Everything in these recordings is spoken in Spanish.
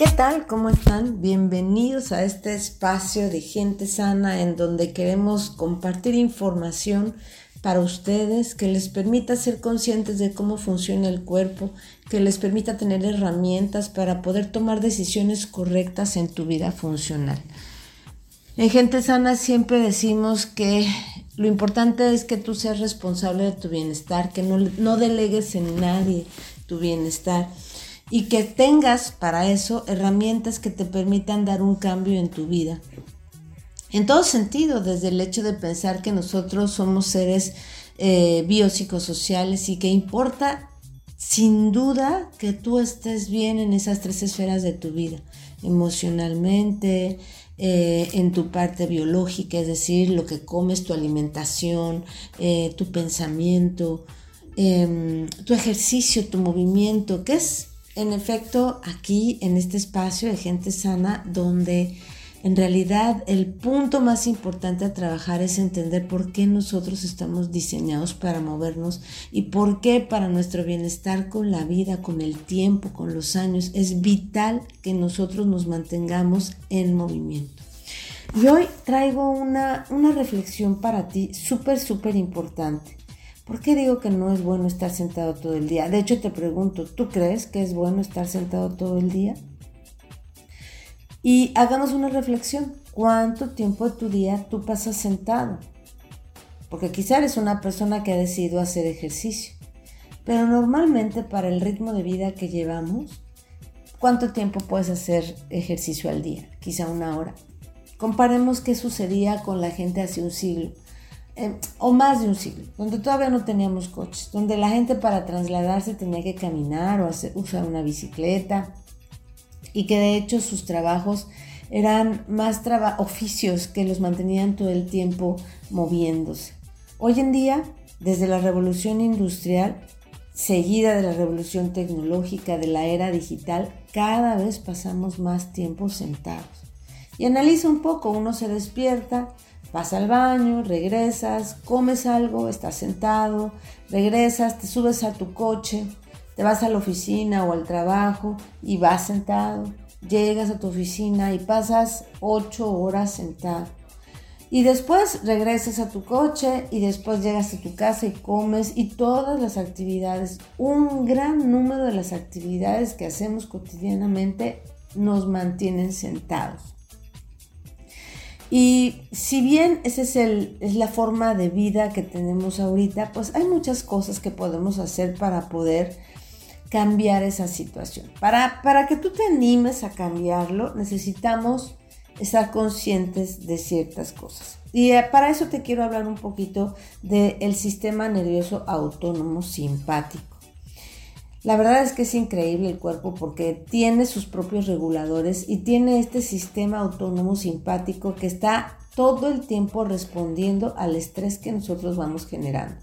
¿Qué tal? ¿Cómo están? Bienvenidos a este espacio de gente sana en donde queremos compartir información para ustedes que les permita ser conscientes de cómo funciona el cuerpo, que les permita tener herramientas para poder tomar decisiones correctas en tu vida funcional. En Gente Sana siempre decimos que lo importante es que tú seas responsable de tu bienestar, que no, no delegues en nadie tu bienestar y que tengas para eso herramientas que te permitan dar un cambio en tu vida. En todo sentido, desde el hecho de pensar que nosotros somos seres eh, biopsicosociales y que importa sin duda que tú estés bien en esas tres esferas de tu vida, emocionalmente, eh, en tu parte biológica, es decir, lo que comes, tu alimentación, eh, tu pensamiento, em, tu ejercicio, tu movimiento, que es en efecto aquí en este espacio de gente sana donde en realidad el punto más importante a trabajar es entender por qué nosotros estamos diseñados para movernos y por qué para nuestro bienestar con la vida, con el tiempo, con los años, es vital que nosotros nos mantengamos en movimiento. Y hoy traigo una, una reflexión para ti súper, súper importante. ¿Por qué digo que no es bueno estar sentado todo el día? De hecho, te pregunto, ¿tú crees que es bueno estar sentado todo el día? Y hagamos una reflexión. ¿Cuánto tiempo de tu día tú pasas sentado? Porque quizá eres una persona que ha decidido hacer ejercicio. Pero normalmente para el ritmo de vida que llevamos, ¿cuánto tiempo puedes hacer ejercicio al día? Quizá una hora. Comparemos qué sucedía con la gente hace un siglo eh, o más de un siglo, donde todavía no teníamos coches, donde la gente para trasladarse tenía que caminar o usar una bicicleta y que de hecho sus trabajos eran más oficios que los mantenían todo el tiempo moviéndose. Hoy en día, desde la revolución industrial, seguida de la revolución tecnológica, de la era digital, cada vez pasamos más tiempo sentados. Y analiza un poco, uno se despierta, Vas al baño, regresas, comes algo, estás sentado, regresas, te subes a tu coche, te vas a la oficina o al trabajo y vas sentado. Llegas a tu oficina y pasas ocho horas sentado. Y después regresas a tu coche y después llegas a tu casa y comes y todas las actividades, un gran número de las actividades que hacemos cotidianamente nos mantienen sentados. Y si bien esa es, es la forma de vida que tenemos ahorita, pues hay muchas cosas que podemos hacer para poder cambiar esa situación. Para, para que tú te animes a cambiarlo, necesitamos estar conscientes de ciertas cosas. Y eh, para eso te quiero hablar un poquito del sistema nervioso autónomo simpático. La verdad es que es increíble el cuerpo porque tiene sus propios reguladores y tiene este sistema autónomo simpático que está todo el tiempo respondiendo al estrés que nosotros vamos generando.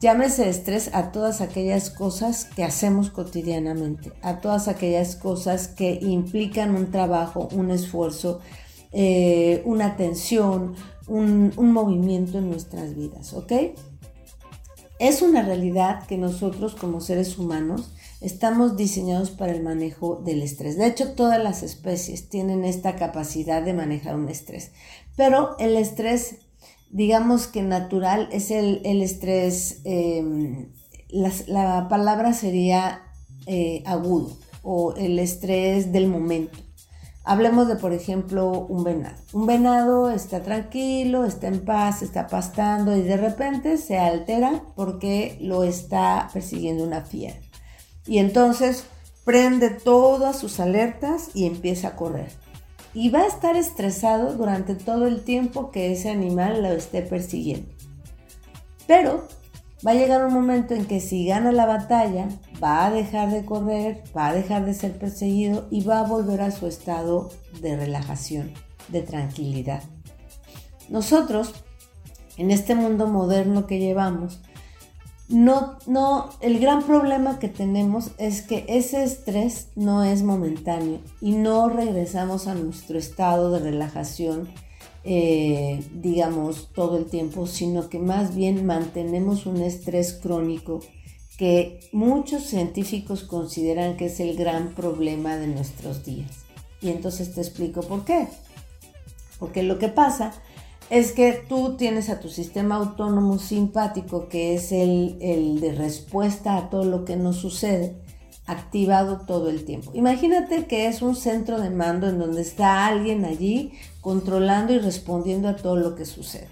Llámese estrés a todas aquellas cosas que hacemos cotidianamente, a todas aquellas cosas que implican un trabajo, un esfuerzo, eh, una atención, un, un movimiento en nuestras vidas, ¿ok? Es una realidad que nosotros como seres humanos estamos diseñados para el manejo del estrés. De hecho, todas las especies tienen esta capacidad de manejar un estrés. Pero el estrés, digamos que natural, es el, estrés, em, la, palabra sería eh, agudo o el estrés del momento. Hablemos de, por ejemplo, un venado. Un venado está tranquilo, está en paz, está pastando y de repente se altera porque lo está persiguiendo una fiera. Y entonces prende todas sus alertas y empieza a correr. Y va a estar estresado durante todo el tiempo que ese animal lo esté persiguiendo. Pero va a llegar un momento en que si gana la batalla, va a dejar de correr, va a dejar de ser perseguido y va a volver a su estado de relajación, de tranquilidad. Nosotros, en este mundo moderno que llevamos, no, no, el gran problema que tenemos es que ese estrés no es momentáneo y no regresamos a nuestro estado de relajación eh, digamos, todo el tiempo, sino que más bien mantenemos un estrés crónico que muchos científicos consideran que es el gran problema de nuestros días. Y entonces te explico por qué. Porque lo que pasa es que tú tienes a tu sistema autónomo simpático, que es el, el de respuesta a todo lo que nos sucede, activado todo el tiempo. Imagínate que es un centro de mando en donde está alguien allí controlando y respondiendo a todo lo que sucede.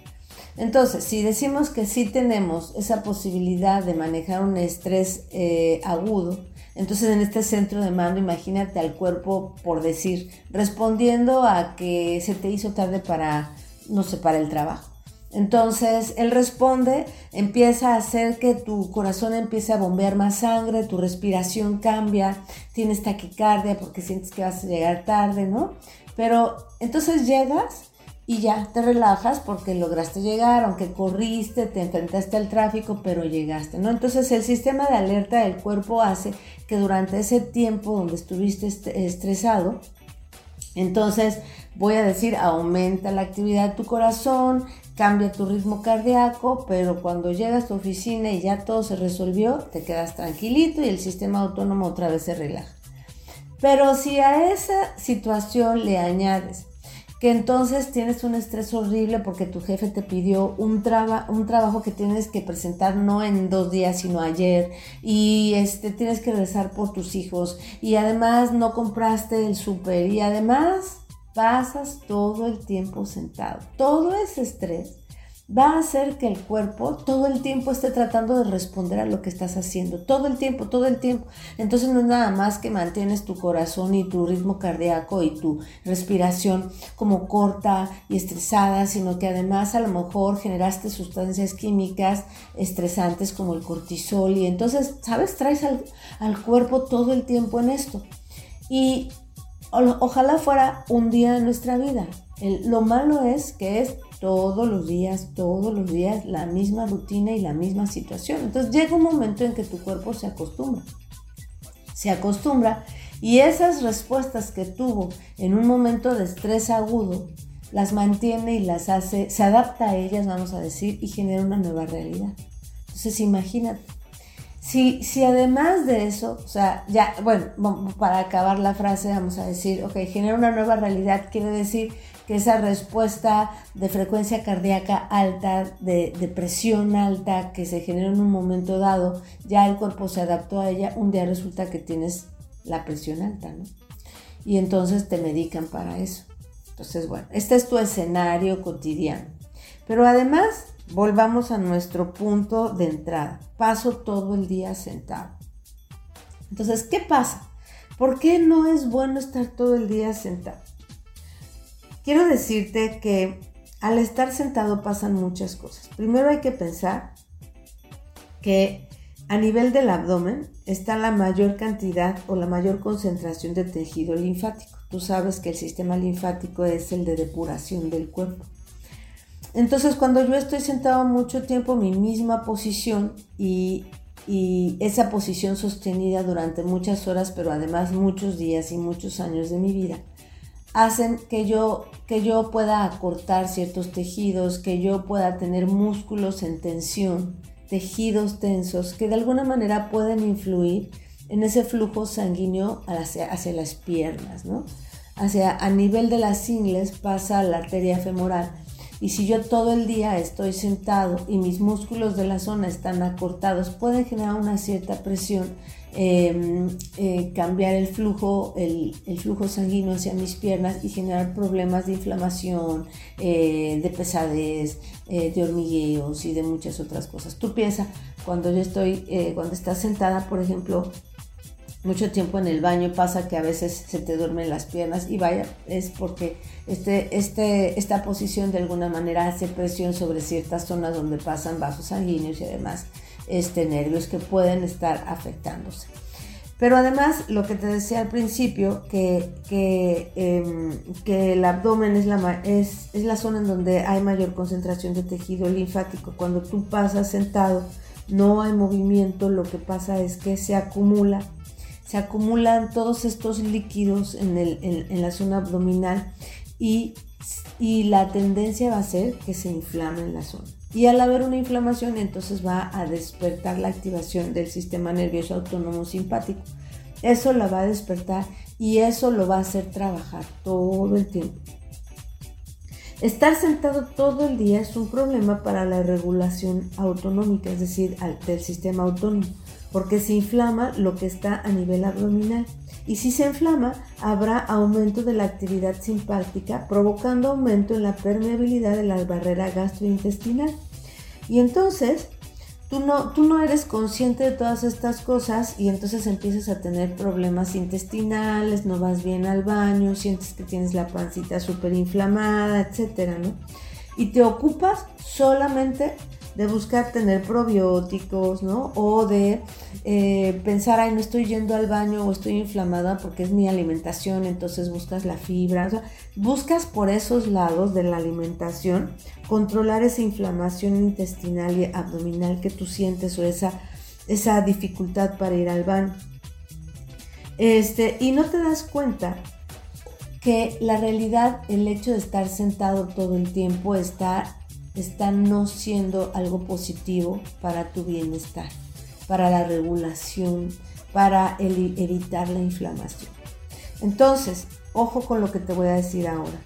Entonces, si decimos que sí tenemos esa posibilidad de manejar un estrés eh, agudo, entonces en este centro de mando imagínate al cuerpo, por decir, respondiendo a que se te hizo tarde para, no sé, para el trabajo. Entonces él responde, empieza a hacer que tu corazón empiece a bombear más sangre, tu respiración cambia, tienes taquicardia porque sientes que vas a llegar tarde, ¿no? Pero entonces llegas y ya te relajas porque lograste llegar, aunque corriste, te enfrentaste al tráfico, pero llegaste, ¿no? Entonces el sistema de alerta del cuerpo hace que durante ese tiempo donde estuviste estresado, entonces voy a decir, aumenta la actividad de tu corazón, cambia tu ritmo cardíaco, pero cuando llegas a tu oficina y ya todo se resolvió, te quedas tranquilito y el sistema autónomo otra vez se relaja. Pero si a esa situación le añades que entonces tienes un estrés horrible porque tu jefe te pidió un, un trabajo que tienes que presentar no en dos días, sino ayer, y este, tienes que rezar por tus hijos, y además no compraste el súper, y además pasas todo el tiempo sentado. Todo ese estrés va a hacer que el cuerpo todo el tiempo esté tratando de responder a lo que estás haciendo, todo el tiempo, todo el tiempo. Entonces no es nada más que mantienes tu corazón y tu ritmo cardíaco y tu respiración como corta y estresada, sino que además a lo mejor generaste sustancias químicas estresantes como el cortisol y entonces, ¿sabes? Traes al, cuerpo todo el tiempo en esto. Y ojalá fuera un día de nuestra vida. lo malo es que es todos los días, todos los días la misma rutina y la misma situación. Entonces llega un momento en que tu cuerpo se acostumbra. Se acostumbra y esas respuestas que tuvo en un momento de estrés agudo, las mantiene y las hace, se adapta a ellas, vamos a decir, y genera una nueva realidad. Entonces imagínate, si, además de eso, o sea, ya, bueno, para acabar la frase vamos a decir, ok, genera una nueva realidad, quiere decir que esa respuesta de frecuencia cardíaca alta, de, de, presión alta que se genera en un momento dado, ya el cuerpo se adaptó a ella, un día resulta que tienes la presión alta, ¿no? Y entonces te medican para eso. Entonces, bueno, este es tu escenario cotidiano. Pero además, volvamos a nuestro punto de entrada. Paso todo el día sentado. Entonces, ¿qué pasa? ¿Por qué no es bueno estar todo el día sentado? Quiero decirte que al estar sentado pasan muchas cosas. Primero hay que pensar que a nivel del abdomen está la mayor cantidad o la mayor concentración de tejido linfático. Tú sabes que el sistema linfático es el de depuración del cuerpo. Entonces cuando yo estoy sentado mucho tiempo, mi misma posición y, y esa posición sostenida durante muchas horas, pero además muchos días y muchos años de mi vida, hacen que yo, que yo pueda acortar ciertos tejidos, que yo pueda tener músculos en tensión, tejidos tensos, que de alguna manera pueden influir en ese flujo sanguíneo hacia, hacia las piernas, ¿no? Hacia, a nivel de las ingles pasa la arteria femoral. Y si yo todo el día estoy sentado y mis músculos de la zona están acortados, puede generar una cierta presión Em, eh, cambiar el flujo, el, flujo sanguíneo hacia mis piernas y generar problemas de inflamación, eh, de pesadez, eh, de hormigueos y de muchas otras cosas. Tú piensas, cuando yo estoy, cuando estás sentada, por ejemplo, mucho tiempo en el baño pasa que a veces se te duermen las piernas y vaya, es porque este, este, esta posición de alguna manera hace presión sobre ciertas zonas donde pasan vasos sanguíneos y además este, nervios que pueden estar afectándose. Pero además, lo que te decía al principio, que, que, em, que el abdomen es la, es, es la zona en donde hay mayor concentración de tejido linfático. Cuando tú pasas sentado, no hay movimiento, lo que pasa es que se acumula, se acumulan todos estos líquidos en, el, en, la zona abdominal y, y la tendencia va a ser que se inflame en la zona. Y al haber una inflamación, entonces va a despertar la activación del sistema nervioso autónomo simpático. Eso la va a despertar y eso lo va a hacer trabajar todo el tiempo. Estar sentado todo el día es un problema para la regulación autonómica, es decir, del sistema autónomo, porque se inflama lo que está a nivel abdominal. Y si se inflama, habrá aumento de la actividad simpática, provocando aumento en la permeabilidad de la barrera gastrointestinal. Y entonces tú no, tú no eres consciente de todas estas cosas y entonces empiezas a tener problemas intestinales, no vas bien al baño, sientes que tienes la pancita súper inflamada, etcétera, ¿no? Y te ocupas solamente de buscar tener probióticos, ¿no? O de eh, pensar, ay, no estoy yendo al baño o estoy inflamada porque es mi alimentación, entonces buscas la fibra. buscas por esos lados de la alimentación controlar esa inflamación intestinal y abdominal que tú sientes o esa, esa dificultad para ir al baño. Este, y no te das cuenta que la realidad, el hecho de estar sentado todo el tiempo está está no siendo algo positivo para tu bienestar, para la regulación, para evitar la inflamación. Entonces, ojo con lo que te voy a decir ahora.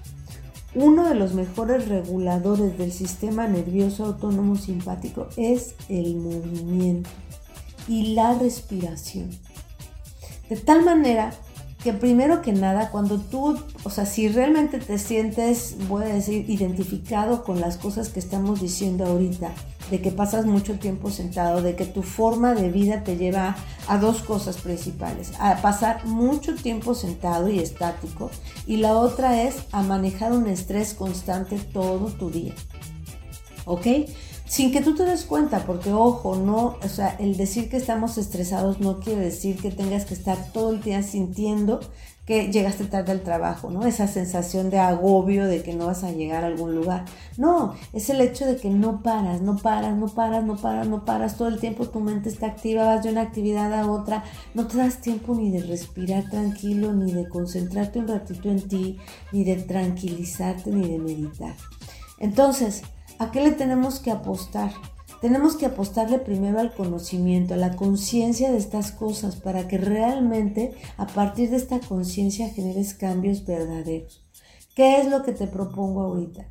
Uno de los mejores reguladores del sistema nervioso autónomo simpático es el movimiento y la respiración. De tal manera que primero que nada, cuando tú, o sea, si realmente te sientes, voy a decir, identificado con las cosas que estamos diciendo ahorita, de que pasas mucho tiempo sentado, de que tu forma de vida te lleva a dos cosas principales, a pasar mucho tiempo sentado y estático, y la otra es a manejar un estrés constante todo tu día. ¿Ok? Sin que tú te des cuenta, porque ojo, no, o sea, el decir que estamos estresados no quiere decir que tengas que estar todo el día sintiendo que llegaste tarde al trabajo, ¿no? Esa sensación de agobio de que no vas a llegar a algún lugar. No, es el hecho de que no paras, no paras, no paras, no paras, no paras. Todo el tiempo tu mente está activa, vas de una actividad a otra. No te das tiempo ni de respirar tranquilo, ni de concentrarte un ratito en ti, ni de tranquilizarte, ni de meditar. Entonces, ¿A qué le tenemos que apostar? Tenemos que apostarle primero al conocimiento, a la conciencia de estas cosas, para que realmente a partir de esta conciencia generes cambios verdaderos. ¿Qué es lo que te propongo ahorita?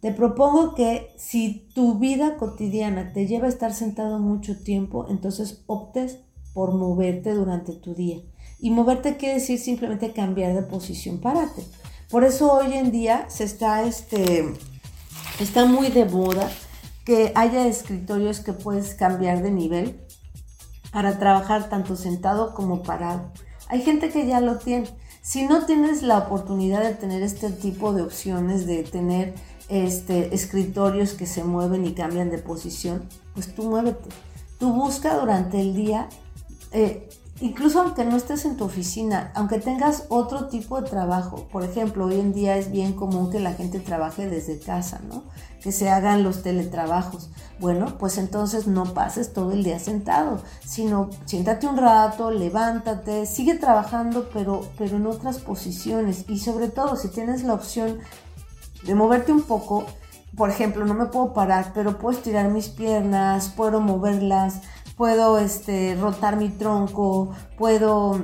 Te propongo que si tu vida cotidiana te lleva a estar sentado mucho tiempo, entonces optes por moverte durante tu día. Y moverte quiere decir simplemente cambiar de posición, párate. Por eso hoy en día se está este, Está muy de moda que haya escritorios que puedes cambiar de nivel para trabajar tanto sentado como parado. Hay gente que ya lo tiene. Si no tienes la oportunidad de tener este tipo de opciones, de tener este, escritorios que se mueven y cambian de posición, pues tú muévete. Tú busca durante el día eh, incluso aunque no estés en tu oficina, aunque tengas otro tipo de trabajo, por ejemplo, hoy en día es bien común que la gente trabaje desde casa, ¿no? Que se hagan los teletrabajos. Bueno, pues entonces no pases todo el día sentado, sino siéntate un rato, levántate, sigue trabajando, pero, pero en otras posiciones. Y sobre todo, si tienes la opción de moverte un poco, por ejemplo, no me puedo parar, pero puedo estirar mis piernas, puedo moverlas, puedo este, rotar mi tronco, puedo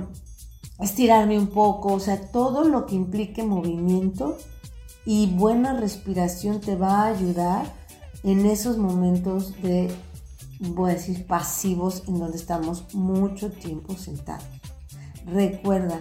estirarme un poco, o sea, todo lo que implique movimiento y buena respiración te va a ayudar en esos momentos de, voy a decir, pasivos en donde estamos mucho tiempo sentados. Recuerda,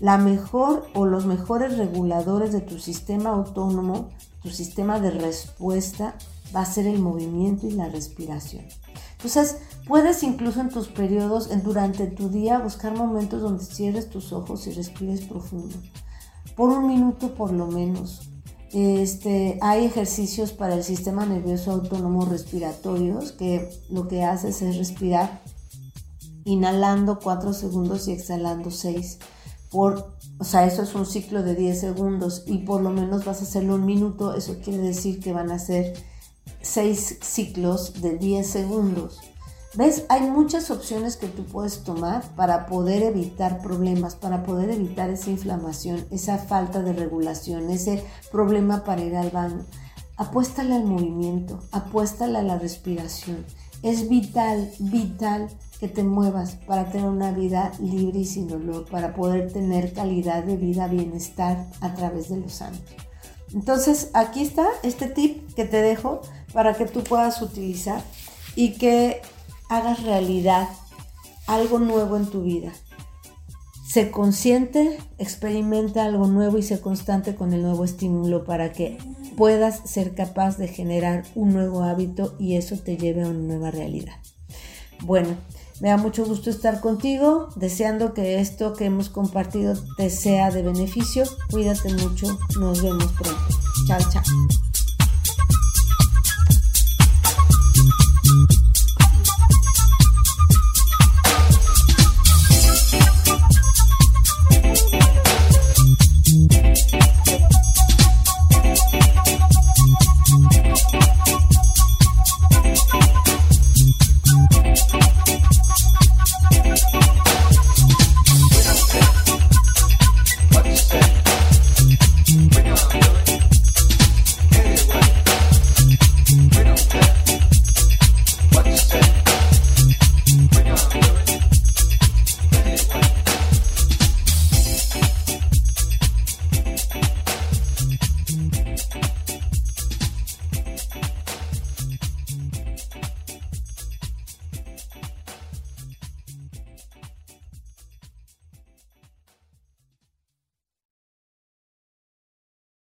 la mejor o los mejores reguladores de tu sistema autónomo, tu sistema de respuesta, va a ser el movimiento y la respiración. Entonces, puedes incluso en tus periodos, en, durante tu día, buscar momentos donde cierres tus ojos y respires profundo. Por un minuto por lo menos. Este, hay ejercicios para el sistema nervioso autónomo respiratorios que lo que haces es respirar inhalando 4 segundos y exhalando 6. Por, o sea, eso es un ciclo de 10 segundos y por lo menos vas a hacerlo un minuto. Eso quiere decir que van a ser seis ciclos de 10 segundos. ¿Ves? Hay muchas opciones que tú puedes tomar para poder evitar problemas, para poder evitar esa inflamación, esa falta de regulación, ese problema para ir al baño. apuéstale al movimiento, apuéstale a la respiración. Es vital, vital que te muevas para tener una vida libre y sin dolor, para poder tener calidad de vida, bienestar a través de los años. Entonces, aquí está este tip que te dejo para que tú puedas utilizar y que hagas realidad algo nuevo en tu vida. Sé consciente, experimenta algo nuevo y sé constante con el nuevo estímulo para que puedas ser capaz de generar un nuevo hábito y eso te lleve a una nueva realidad. Bueno, me da mucho gusto estar contigo, deseando que esto que hemos compartido te sea de beneficio. Cuídate mucho, nos vemos pronto. Chao, chao.